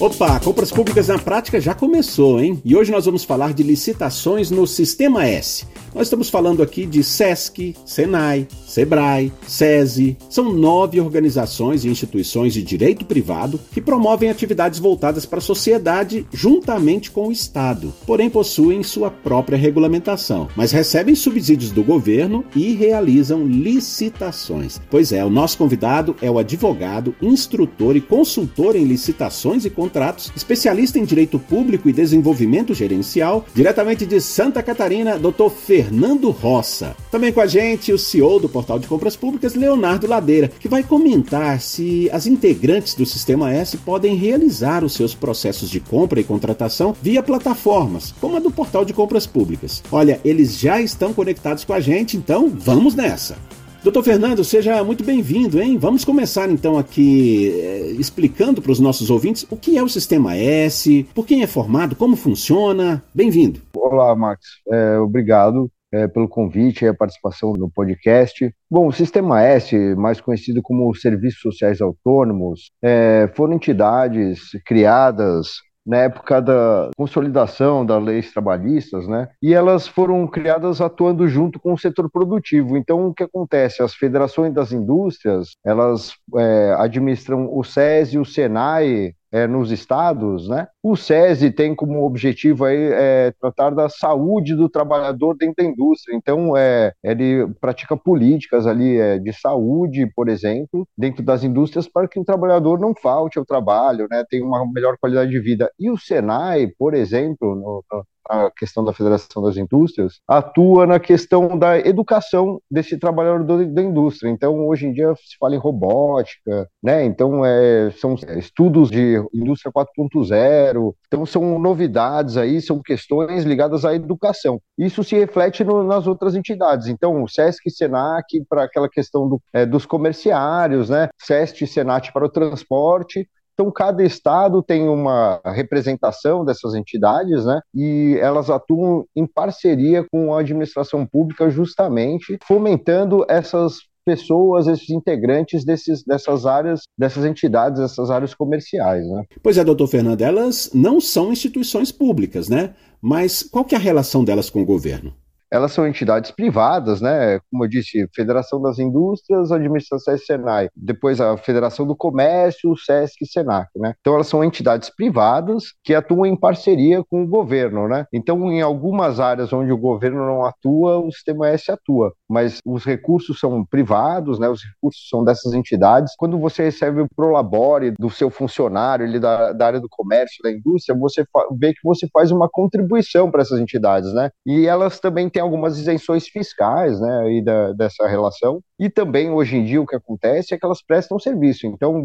Opa, Compras Públicas na Prática já começou, hein? E hoje nós vamos falar de licitações no Sistema S. Nós estamos falando aqui de SESC, SENAI, SEBRAE, SESI. São nove organizações e instituições de direito privado que promovem atividades voltadas para a sociedade juntamente com o Estado, porém possuem sua própria regulamentação, mas recebem subsídios do governo e realizam licitações. Pois é, o nosso convidado é o advogado, instrutor e consultor em licitações e contratos, especialista em direito público e desenvolvimento gerencial, diretamente de Santa Catarina, Dr. Fernando Roça. Também com a gente o CEO do Portal de Compras Públicas, Leonardo Ladeira, que vai comentar se as integrantes do Sistema S podem realizar os seus processos de compra e contratação via plataformas, como a do Portal de Compras Públicas. Olha, eles já estão conectados com a gente, então vamos nessa! Doutor Fernando, seja muito bem-vindo, hein? Vamos começar então aqui eh, explicando para os nossos ouvintes o que é o Sistema S, por quem é formado, como funciona. Bem-vindo. Olá, Max. É, obrigado é, pelo convite e a participação no podcast. Bom, o Sistema S, mais conhecido como Serviços Sociais Autônomos, é, foram entidades criadas na época da consolidação das leis trabalhistas, né? E elas foram criadas atuando junto com o setor produtivo. Então, o que acontece? As federações das indústrias, elas é, administram o SES e o SENAI é, nos estados, né? O SESI tem como objetivo aí, é, tratar da saúde do trabalhador dentro da indústria. Então, é, ele pratica políticas ali é, de saúde, por exemplo, dentro das indústrias para que o trabalhador não falte ao trabalho, né? Tenha uma melhor qualidade de vida. E o Senai, por exemplo, no, a questão da Federação das Indústrias, atua na questão da educação desse trabalhador da indústria. Então, hoje em dia se fala em robótica, né? Então, é, são estudos de indústria 4.0, então são novidades aí, são questões ligadas à educação. Isso se reflete no, nas outras entidades. Então, o SESC e SENAC para aquela questão do, é, dos comerciários, né? SESC e SENAT para o transporte, então, cada estado tem uma representação dessas entidades, né? E elas atuam em parceria com a administração pública, justamente fomentando essas pessoas, esses integrantes desses, dessas áreas, dessas entidades, dessas áreas comerciais. Né? Pois é, doutor Fernando, elas não são instituições públicas, né? Mas qual que é a relação delas com o governo? Elas são entidades privadas, né? Como eu disse, Federação das Indústrias, Administração Senai, depois a Federação do Comércio, o SESC e Senac, né? Então elas são entidades privadas que atuam em parceria com o governo, né? Então em algumas áreas onde o governo não atua, o Sistema S atua, mas os recursos são privados, né? Os recursos são dessas entidades. Quando você recebe o prolabore do seu funcionário, ele da, da área do comércio, da indústria, você vê que você faz uma contribuição para essas entidades, né? E elas também têm algumas isenções fiscais, né, aí da, dessa relação. E também, hoje em dia, o que acontece é que elas prestam serviço. Então,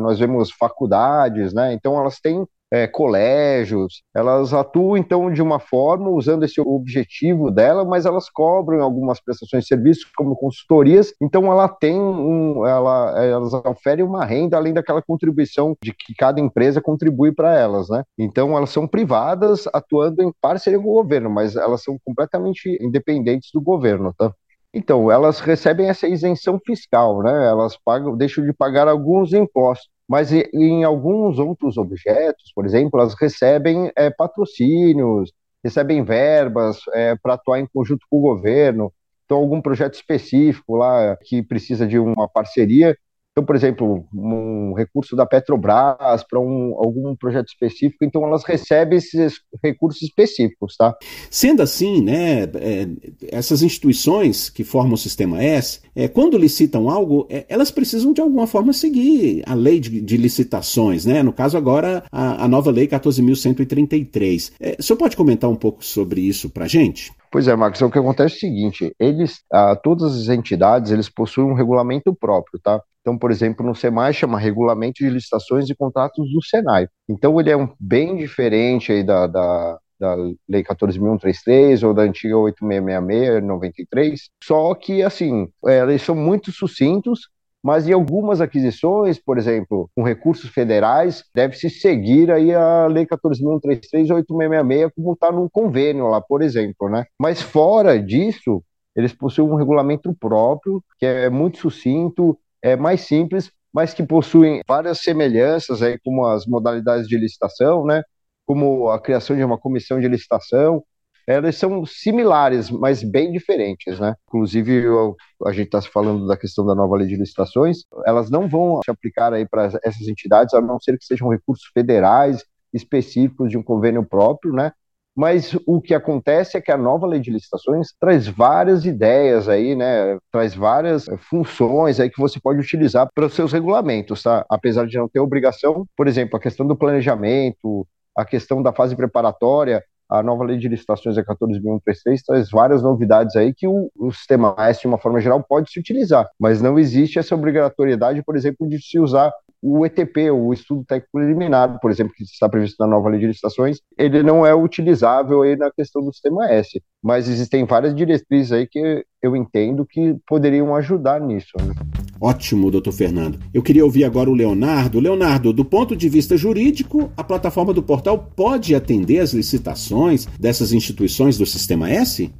nós vemos faculdades, né, então elas têm é, colégios, elas atuam então de uma forma usando esse objetivo dela, mas elas cobram algumas prestações de serviços como consultorias, então ela tem um, ela, elas oferem uma renda além daquela contribuição de que cada empresa contribui para elas, né? Então elas são privadas atuando em parceria com o governo, mas elas são completamente independentes do governo, tá? Então, elas recebem essa isenção fiscal, né? Elas pagam, deixam de pagar alguns impostos mas em alguns outros objetos, por exemplo, elas recebem é, patrocínios, recebem verbas é, para atuar em conjunto com o governo. Então, algum projeto específico lá que precisa de uma parceria, então, por exemplo, um recurso da Petrobras para um, algum projeto específico, então elas recebem esses recursos específicos, tá? Sendo assim, né, é, essas instituições que formam o Sistema S, é, quando licitam algo, é, elas precisam de alguma forma seguir a lei de, de licitações, né? No caso agora, a, a nova lei 14.133. É, o senhor pode comentar um pouco sobre isso para a gente? Pois é, Marcos, o que acontece é o seguinte, eles, ah, todas as entidades, eles possuem um regulamento próprio, tá? Então, por exemplo, no SEMAI chama Regulamento de Licitações e Contratos do Senai. Então, ele é um, bem diferente aí da, da, da Lei 14.133 ou da antiga 8666, 93, só que, assim, é, eles são muito sucintos mas em algumas aquisições, por exemplo, com recursos federais, deve-se seguir aí a Lei 14.133 8666, como está num convênio lá, por exemplo, né? Mas fora disso, eles possuem um regulamento próprio, que é muito sucinto, é mais simples, mas que possuem várias semelhanças aí, como as modalidades de licitação, né? Como a criação de uma comissão de licitação, elas são similares, mas bem diferentes, né? Inclusive, eu, a gente está falando da questão da nova lei de licitações, elas não vão se aplicar aí para essas entidades, a não ser que sejam recursos federais específicos de um convênio próprio, né? Mas o que acontece é que a nova lei de licitações traz várias ideias aí, né? Traz várias funções aí que você pode utilizar para os seus regulamentos, tá? Apesar de não ter obrigação, por exemplo, a questão do planejamento, a questão da fase preparatória, a nova lei de licitações é 14.133 traz várias novidades aí que o, o sistema S, de uma forma geral, pode se utilizar, mas não existe essa obrigatoriedade, por exemplo, de se usar o ETP, o estudo técnico preliminar, por exemplo, que está previsto na nova lei de licitações, ele não é utilizável aí na questão do sistema S, mas existem várias diretrizes aí que eu entendo que poderiam ajudar nisso. Né? Ótimo, doutor Fernando. Eu queria ouvir agora o Leonardo. Leonardo, do ponto de vista jurídico, a plataforma do portal pode atender as licitações dessas instituições do Sistema S?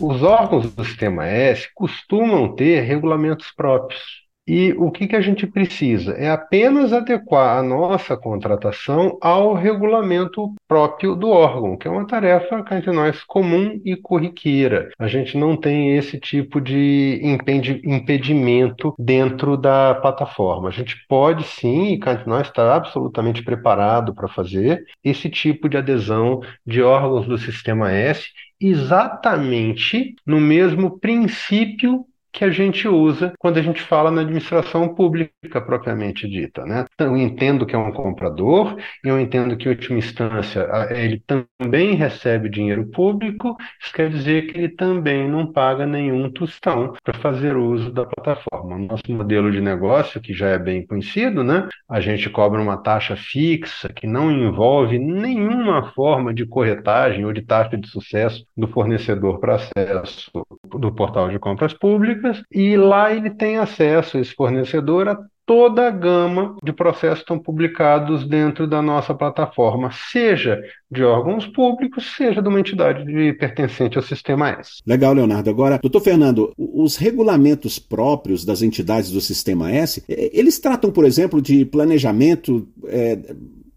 Os órgãos do Sistema S costumam ter regulamentos próprios e o que que a gente precisa? É apenas adequar a nossa contratação ao regulamento próprio do órgão, que é uma tarefa cá entre nós comum e corriqueira. A gente não tem esse tipo de impedimento dentro da plataforma. A gente pode sim, e cá entre nós está absolutamente preparado para fazer esse tipo de adesão de órgãos do Sistema S exatamente no mesmo princípio que a gente usa quando a gente fala na administração pública propriamente dita. Né? Então, eu entendo que é um comprador, eu entendo que, em última instância, ele também recebe dinheiro público, isso quer dizer que ele também não paga nenhum tostão para fazer uso da plataforma. Nosso modelo de negócio, que já é bem conhecido, né? a gente cobra uma taxa fixa que não envolve nenhuma forma de corretagem ou de taxa de sucesso do fornecedor para acesso do portal de compras públicas e lá ele tem acesso, esse fornecedor, a toda a gama de processos estão publicados dentro da nossa plataforma, seja de órgãos públicos, seja de uma entidade de, pertencente ao Sistema S. Legal, Leonardo. Agora, doutor Fernando, os regulamentos próprios das entidades do Sistema S, eles tratam, por exemplo, de planejamento. É,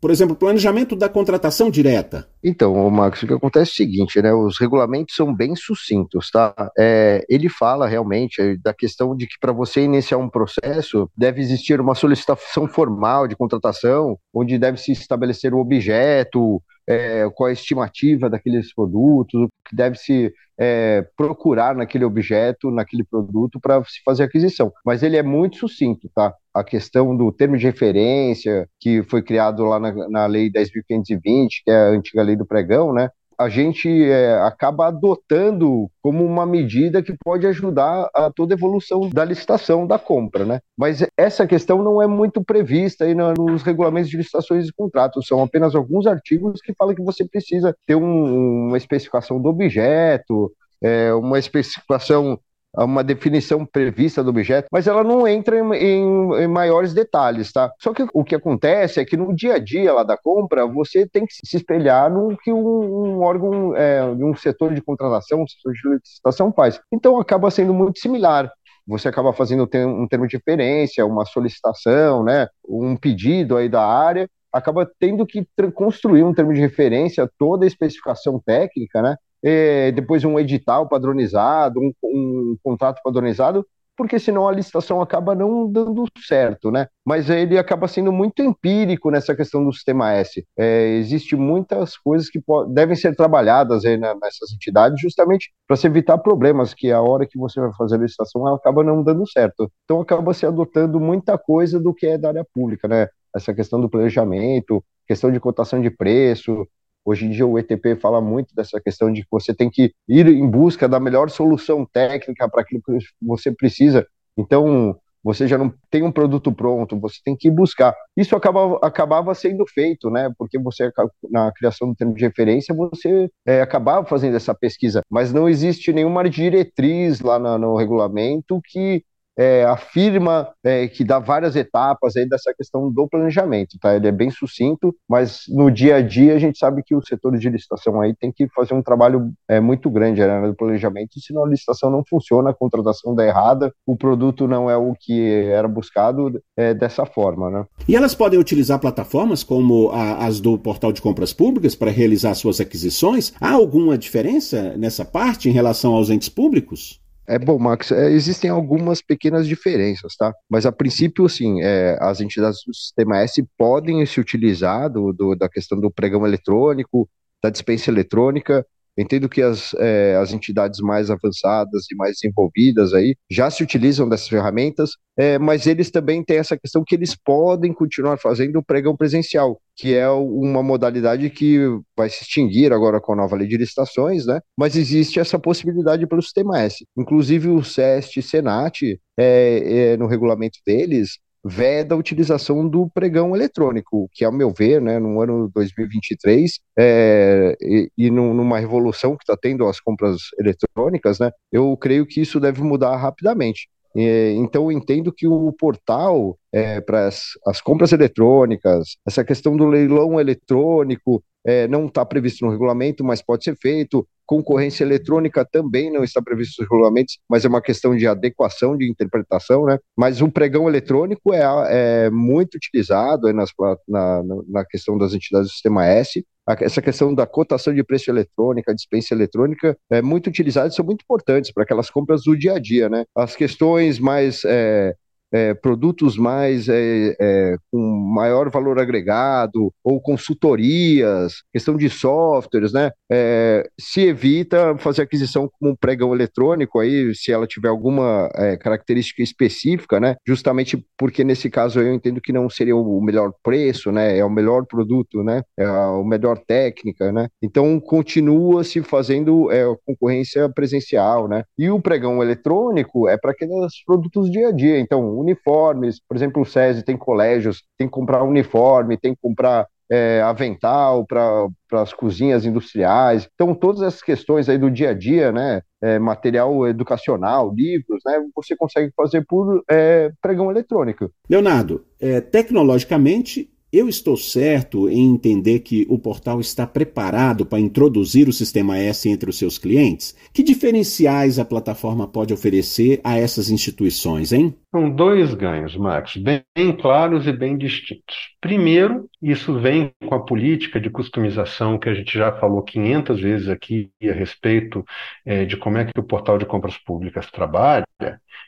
por exemplo, planejamento da contratação direta. Então, Max, o que acontece é o seguinte, né? Os regulamentos são bem sucintos, tá? É, ele fala realmente é, da questão de que para você iniciar um processo deve existir uma solicitação formal de contratação, onde deve se estabelecer o objeto, é, qual a estimativa daqueles produtos, o que deve se é, procurar naquele objeto, naquele produto para se fazer aquisição. Mas ele é muito sucinto, tá? A questão do termo de referência, que foi criado lá na, na Lei 10.520, que é a antiga lei do pregão, né? A gente é, acaba adotando como uma medida que pode ajudar a toda a evolução da licitação, da compra, né? Mas essa questão não é muito prevista aí nos regulamentos de licitações e contratos, são apenas alguns artigos que falam que você precisa ter um, uma especificação do objeto, é, uma especificação uma definição prevista do objeto, mas ela não entra em, em, em, maiores detalhes, tá? Só que o que acontece é que no dia a dia lá da compra, você tem que se espelhar no que um, um órgão, é, um setor de contratação, um setor de licitação faz. Então acaba sendo muito similar você acaba fazendo um termo de referência, uma solicitação, né, um pedido aí da área, acaba tendo que construir um termo de referência, toda a especificação técnica, né, é, depois um edital padronizado, um, um contrato padronizado, porque senão a licitação acaba não dando certo, né? Mas ele acaba sendo muito empírico nessa questão do sistema S. É, Existem muitas coisas que devem ser trabalhadas aí nessas entidades, justamente para se evitar problemas que a hora que você vai fazer a licitação acaba não dando certo. Então acaba se adotando muita coisa do que é da área pública, né? Essa questão do planejamento, questão de cotação de preço, Hoje em dia o ETP fala muito dessa questão de que você tem que ir em busca da melhor solução técnica para aquilo que você precisa. Então, você já não tem um produto pronto, você tem que ir buscar. Isso acaba, acabava sendo feito, né? Porque você, na criação do termo de referência, você é, acabava fazendo essa pesquisa, mas não existe nenhuma diretriz lá no regulamento que é, afirma é, que dá várias etapas aí dessa questão do planejamento, tá? Ele é bem sucinto, mas no dia a dia a gente sabe que o setor de licitação aí tem que fazer um trabalho é, muito grande né, no planejamento, senão a licitação não funciona, a contratação dá errada, o produto não é o que era buscado é, dessa forma, né? E elas podem utilizar plataformas como a, as do portal de compras públicas para realizar suas aquisições? Há alguma diferença nessa parte em relação aos entes públicos? É bom, Max, é, existem algumas pequenas diferenças, tá? Mas a princípio, assim, é, as entidades do Sistema S podem se utilizar do, do, da questão do pregão eletrônico, da dispensa eletrônica, Entendo que as, é, as entidades mais avançadas e mais desenvolvidas aí já se utilizam dessas ferramentas, é, mas eles também têm essa questão que eles podem continuar fazendo o pregão presencial, que é uma modalidade que vai se extinguir agora com a nova lei de licitações, né? Mas existe essa possibilidade pelo Sistema S. Inclusive o SEST e Senat, é, é, no regulamento deles, veda a utilização do pregão eletrônico, que, ao meu ver, né, no ano 2023, é, e, e numa revolução que está tendo as compras eletrônicas, né, eu creio que isso deve mudar rapidamente. Então, eu entendo que o portal é, para as, as, compras eletrônicas, essa questão do leilão eletrônico é, não está previsto no regulamento, mas pode ser feito. Concorrência eletrônica também não está previsto nos regulamentos, mas é uma questão de adequação, de interpretação, né? Mas o pregão eletrônico é, é muito utilizado nas, na, na questão das entidades do Sistema S, essa questão da cotação de preço eletrônica, dispensa eletrônica, é muito utilizada e são muito importantes para aquelas compras do dia a dia, né? As questões mais é, é, produtos mais é, é, com maior valor agregado ou consultorias, questão de softwares, né? É, se evita fazer aquisição como um pregão eletrônico aí, se ela tiver alguma é, característica específica, né? Justamente porque nesse caso eu entendo que não seria o melhor preço, né? É o melhor produto, né? É a melhor técnica, né? Então continua se fazendo é, concorrência presencial, né? E o pregão eletrônico é para aqueles produtos dia a dia. Então uniformes, por exemplo, o SESI tem colégios, tem que comprar uniforme, tem que comprar é, avental para as cozinhas industriais. Então, todas essas questões aí do dia a dia, né, é, material educacional, livros, né, você consegue fazer por é, pregão eletrônico. Leonardo, é, tecnologicamente eu estou certo em entender que o portal está preparado para introduzir o sistema S entre os seus clientes? Que diferenciais a plataforma pode oferecer a essas instituições, hein? São dois ganhos, Max, bem claros e bem distintos. Primeiro, isso vem com a política de customização que a gente já falou 500 vezes aqui a respeito é, de como é que o portal de compras públicas trabalha,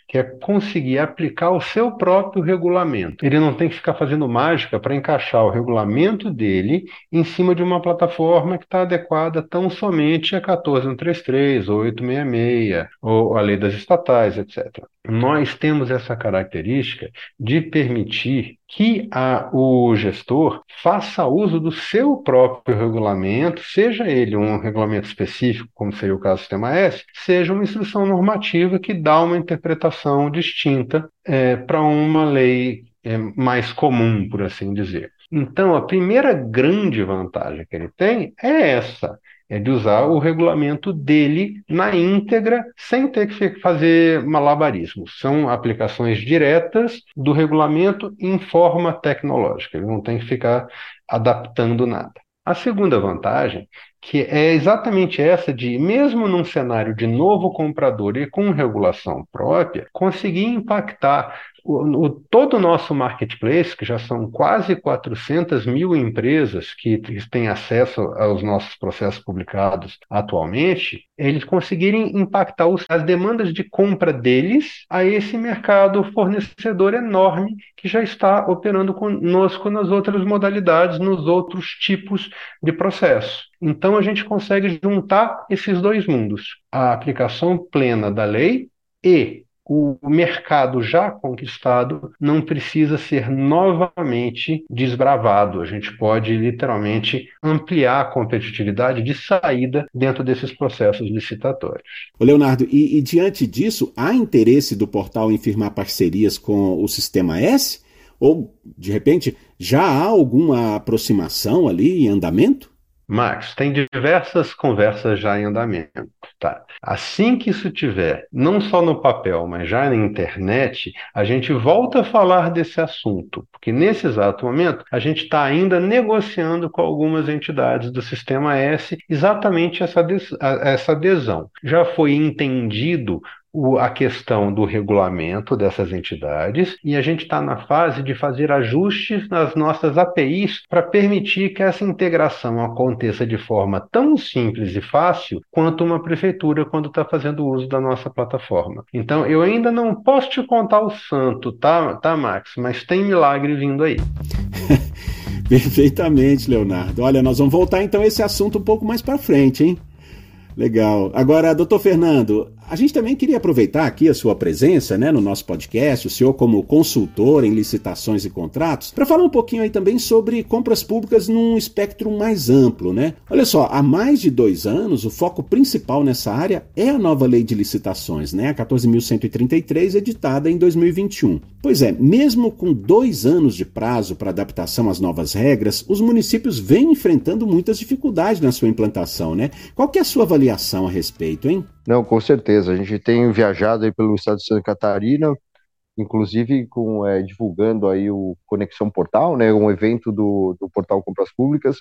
que é conseguir aplicar o seu próprio regulamento. Ele não tem que ficar fazendo mágica para encaixar o regulamento dele em cima de uma plataforma que está adequada tão somente a 14133, ou 866, ou a lei das estatais, etc. Nós temos essa característica de permitir que a, o gestor faça uso do seu próprio regulamento, seja ele um regulamento específico, como seria o caso do Sistema S, seja uma instrução normativa que dá uma interpretação distinta é, para uma lei é, mais comum, por assim dizer. Então, a primeira grande vantagem que ele tem é essa é de usar o regulamento dele na íntegra, sem ter que fazer malabarismos. São aplicações diretas do regulamento em forma tecnológica. Ele não tem que ficar adaptando nada. A segunda vantagem, que é exatamente essa de, mesmo num cenário de novo comprador e com regulação própria, conseguir impactar o, o, todo o nosso marketplace, que já são quase 400 mil empresas que têm acesso aos nossos processos publicados atualmente, eles conseguirem impactar os, as demandas de compra deles a esse mercado fornecedor enorme que já está operando conosco nas outras modalidades, nos outros tipos de processo. Então a gente consegue juntar esses dois mundos, a aplicação plena da lei e o mercado já conquistado não precisa ser novamente desbravado. A gente pode literalmente ampliar a competitividade de saída dentro desses processos licitatórios. O Leonardo, e, e diante disso, há interesse do portal em firmar parcerias com o Sistema S? Ou, de repente, já há alguma aproximação ali em andamento? Max, tem diversas conversas já em andamento, tá? Assim que isso tiver, não só no papel, mas já na internet, a gente volta a falar desse assunto, porque nesse exato momento a gente está ainda negociando com algumas entidades do Sistema S exatamente essa, essa adesão. Já foi entendido o, a questão do regulamento dessas entidades e a gente está na fase de fazer ajustes nas nossas APIs para permitir que essa integração aconteça de forma tão simples e fácil quanto uma prefeitura quando está fazendo uso da nossa plataforma. Então, eu ainda não posso te contar o santo, tá, tá Max? Mas tem milagre vindo aí. Perfeitamente, Leonardo. Olha, nós vamos voltar então a esse assunto um pouco mais para frente, hein? Legal. Agora, doutor Fernando, a gente também queria aproveitar aqui a sua presença né, no nosso podcast, o senhor como consultor em licitações e contratos, para falar um pouquinho aí também sobre compras públicas num espectro mais amplo. Né? Olha só, há mais de dois anos, o foco principal nessa área é a nova lei de licitações, né, a 14.133, editada em 2021. Pois é, mesmo com dois anos de prazo para adaptação às novas regras, os municípios vêm enfrentando muitas dificuldades na sua implantação. Né? Qual que é a sua avaliação? a respeito, hein? Não, com certeza. A gente tem viajado aí pelo estado de Santa Catarina, inclusive com é, divulgando aí o Conexão Portal, né, um evento do, do Portal Compras Públicas,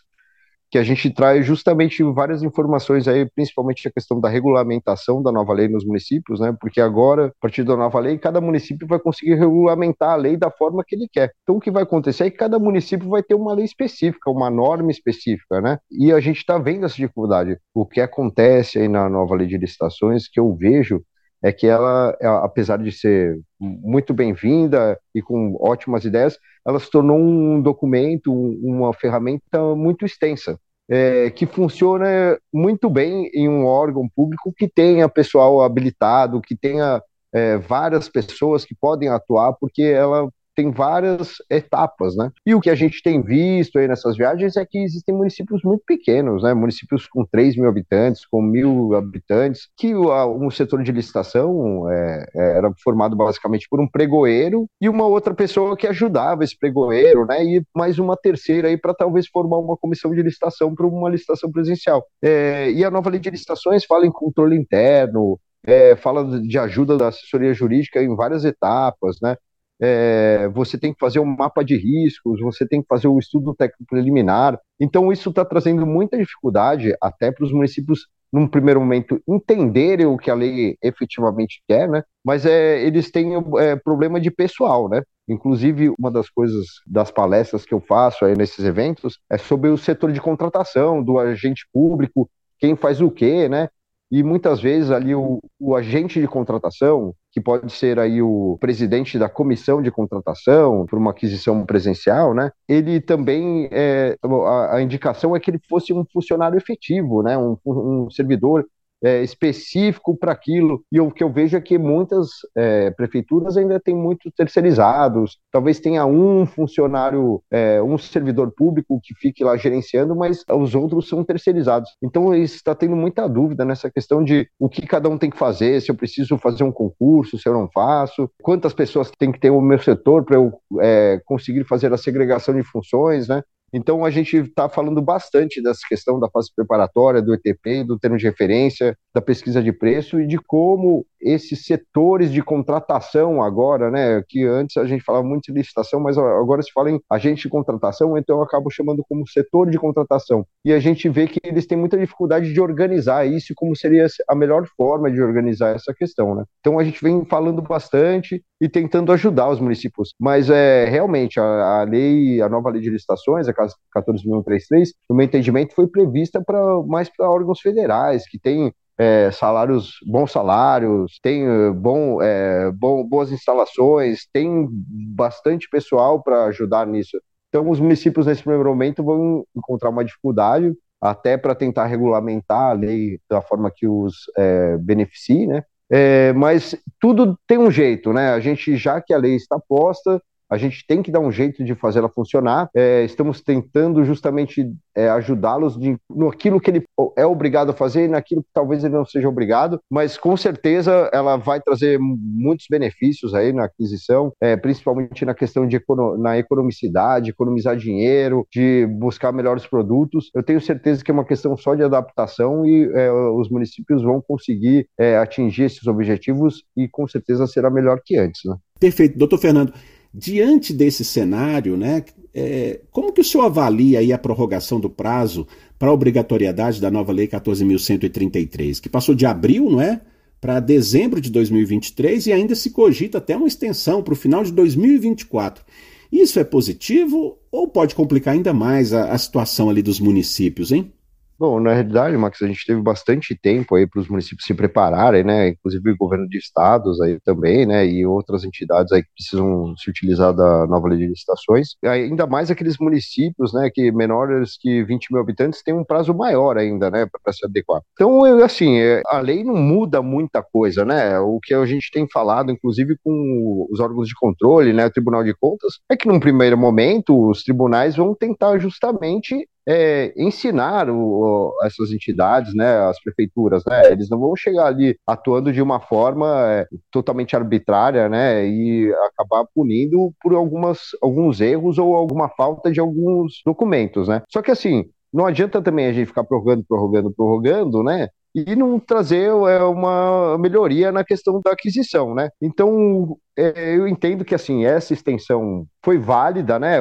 que a gente traz justamente várias informações aí, principalmente a questão da regulamentação da nova lei nos municípios, né? Porque agora, a partir da nova lei, cada município vai conseguir regulamentar a lei da forma que ele quer. Então, o que vai acontecer é que cada município vai ter uma lei específica, uma norma específica, né? E a gente está vendo essa dificuldade. O que acontece aí na nova lei de licitações, que eu vejo é que ela, apesar de ser muito bem-vinda e com ótimas ideias, ela se tornou um documento, uma ferramenta muito extensa, é, que funciona muito bem em um órgão público que tenha pessoal habilitado, que tenha é, várias pessoas que podem atuar, porque ela tem várias etapas, né? E o que a gente tem visto aí nessas viagens é que existem municípios muito pequenos, né? Municípios com 3 mil habitantes, com mil habitantes, que o um setor de licitação é, é, era formado basicamente por um pregoeiro e uma outra pessoa que ajudava esse pregoeiro, né? E mais uma terceira aí para talvez formar uma comissão de licitação para uma licitação presencial. É, e a nova lei de licitações fala em controle interno, é, fala de ajuda da assessoria jurídica em várias etapas, né? É, você tem que fazer um mapa de riscos, você tem que fazer o estudo técnico preliminar. Então, isso está trazendo muita dificuldade até para os municípios, num primeiro momento, entenderem o que a lei efetivamente quer, né? Mas é, eles têm é, problema de pessoal, né? Inclusive, uma das coisas das palestras que eu faço aí nesses eventos é sobre o setor de contratação, do agente público, quem faz o quê, né? E muitas vezes ali o, o agente de contratação, que pode ser aí o presidente da comissão de contratação por uma aquisição presencial, né? Ele também é, a, a indicação é que ele fosse um funcionário efetivo, né? Um, um servidor é, específico para aquilo. E o que eu vejo é que muitas é, prefeituras ainda têm muito terceirizados. Talvez tenha um funcionário, é, um servidor público que fique lá gerenciando, mas os outros são terceirizados. Então está tendo muita dúvida nessa questão de o que cada um tem que fazer, se eu preciso fazer um concurso, se eu não faço, quantas pessoas tem que ter o meu setor para eu é, conseguir fazer a segregação de funções, né? Então, a gente está falando bastante dessa questão da fase preparatória, do ETP, do termo de referência, da pesquisa de preço e de como esses setores de contratação agora, né, que antes a gente falava muito de licitação, mas agora se fala em agente de contratação, então eu acabo chamando como setor de contratação. E a gente vê que eles têm muita dificuldade de organizar isso como seria a melhor forma de organizar essa questão, né? Então a gente vem falando bastante e tentando ajudar os municípios, mas é realmente a, a lei, a nova lei de licitações, a 14.133, no meu entendimento foi prevista para mais para órgãos federais que têm é, salários, bons salários, tem eh, bom, é, bom, boas instalações, tem bastante pessoal para ajudar nisso. Então, os municípios, nesse primeiro momento, vão encontrar uma dificuldade até para tentar regulamentar a lei da forma que os é, beneficie, né? É, mas tudo tem um jeito, né? A gente, já que a lei está posta, a gente tem que dar um jeito de fazer ela funcionar. É, estamos tentando justamente é, ajudá-los naquilo que ele é obrigado a fazer e naquilo que talvez ele não seja obrigado, mas com certeza ela vai trazer muitos benefícios aí na aquisição, é, principalmente na questão de econo na economicidade, economizar dinheiro, de buscar melhores produtos. Eu tenho certeza que é uma questão só de adaptação e é, os municípios vão conseguir é, atingir esses objetivos e com certeza será melhor que antes. Né? Perfeito. Doutor Fernando, diante desse cenário, né, é, como que o senhor avalia aí a prorrogação do prazo para a obrigatoriedade da nova Lei 14.133, que passou de abril, não é? Para dezembro de 2023 e ainda se cogita até uma extensão para o final de 2024. Isso é positivo ou pode complicar ainda mais a, a situação ali dos municípios, hein? Bom, na realidade, Max, a gente teve bastante tempo aí para os municípios se prepararem, né? Inclusive o governo de estados aí também, né? E outras entidades aí que precisam se utilizar da nova lei de licitações. Ainda mais aqueles municípios, né? Que menores que 20 mil habitantes têm um prazo maior ainda, né? Para se adequar. Então, assim, é, a lei não muda muita coisa, né? O que a gente tem falado, inclusive com os órgãos de controle, né? O Tribunal de Contas, é que num primeiro momento os tribunais vão tentar justamente é, ensinar o, essas entidades, né, as prefeituras, né, eles não vão chegar ali atuando de uma forma é, totalmente arbitrária, né, e acabar punindo por algumas, alguns erros ou alguma falta de alguns documentos, né. Só que assim, não adianta também a gente ficar prorrogando, prorrogando, prorrogando, né, e não trazer é, uma melhoria na questão da aquisição, né? Então, é, eu entendo que assim essa extensão foi válida, né?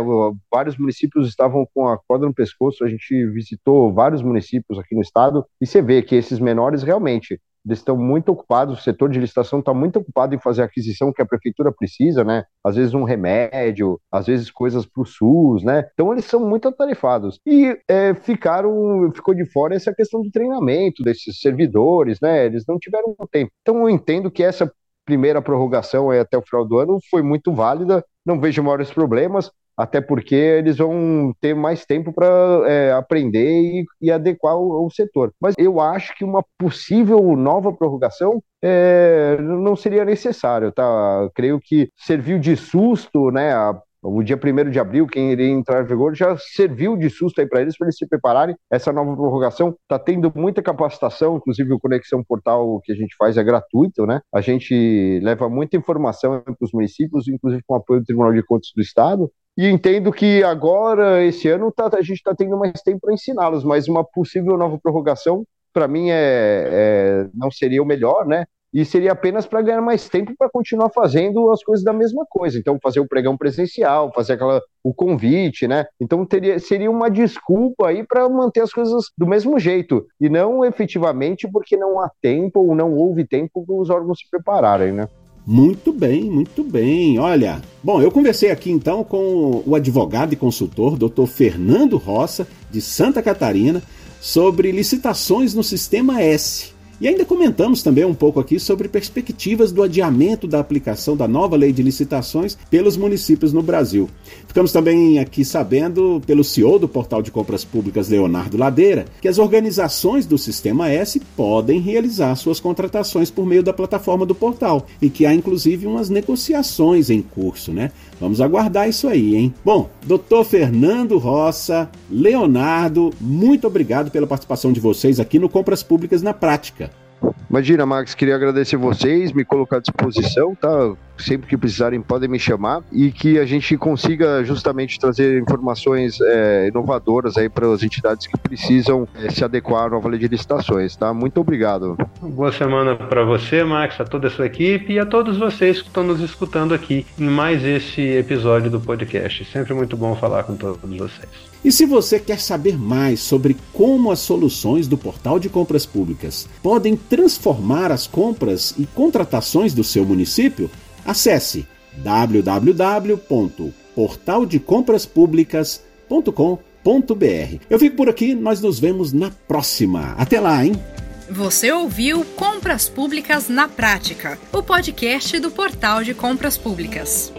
Vários municípios estavam com a corda no pescoço. A gente visitou vários municípios aqui no estado e você vê que esses menores realmente eles estão muito ocupados, o setor de licitação está muito ocupado em fazer a aquisição que a prefeitura precisa, né? Às vezes um remédio, às vezes coisas para o SUS, né? Então eles são muito atarefados. E é, ficaram, ficou de fora essa questão do treinamento desses servidores, né? Eles não tiveram tempo. Então eu entendo que essa primeira prorrogação até o final do ano foi muito válida, não vejo maiores problemas até porque eles vão ter mais tempo para é, aprender e, e adequar o, o, setor. Mas eu acho que uma possível nova prorrogação é, não seria necessário, tá? creio que serviu de susto, né? A, o dia 1 de abril, quem iria entrar em vigor, já serviu de susto aí para eles, para eles se prepararem. Essa nova prorrogação está tendo muita capacitação, inclusive o Conexão Portal que a gente faz é gratuito, né? A gente leva muita informação para os municípios, inclusive com apoio do Tribunal de Contas do Estado, e entendo que agora, esse ano, tá, a gente está tendo mais tempo para ensiná-los, mas uma possível nova prorrogação, para mim, é, é, não seria o melhor, né? E seria apenas para ganhar mais tempo para continuar fazendo as coisas da mesma coisa. Então, fazer o pregão presencial, fazer aquela, o convite, né? Então, teria, seria uma desculpa aí para manter as coisas do mesmo jeito. E não efetivamente porque não há tempo ou não houve tempo para os órgãos se prepararem, né? Muito bem, muito bem. Olha, bom, eu conversei aqui então com o advogado e consultor Dr. Fernando Roça, de Santa Catarina, sobre licitações no Sistema S. E ainda comentamos também um pouco aqui sobre perspectivas do adiamento da aplicação da nova lei de licitações pelos municípios no Brasil. Ficamos também aqui sabendo, pelo CEO do Portal de Compras Públicas, Leonardo Ladeira, que as organizações do Sistema S podem realizar suas contratações por meio da plataforma do portal e que há inclusive umas negociações em curso, né? Vamos aguardar isso aí, hein? Bom, doutor Fernando Roça, Leonardo, muito obrigado pela participação de vocês aqui no Compras Públicas na Prática. Imagina, Max, queria agradecer vocês, me colocar à disposição, tá? Sempre que precisarem podem me chamar e que a gente consiga justamente trazer informações é, inovadoras aí para as entidades que precisam é, se adequar à nova lei de licitações, tá? Muito obrigado. Boa semana para você, Max, a toda a sua equipe e a todos vocês que estão nos escutando aqui em mais esse episódio do podcast. Sempre muito bom falar com todos vocês. E se você quer saber mais sobre como as soluções do portal de compras públicas podem transformar as compras e contratações do seu município, acesse www.portaldecompraspublicas.com.br. Eu fico por aqui, nós nos vemos na próxima. Até lá, hein? Você ouviu Compras Públicas na Prática, o podcast do Portal de Compras Públicas.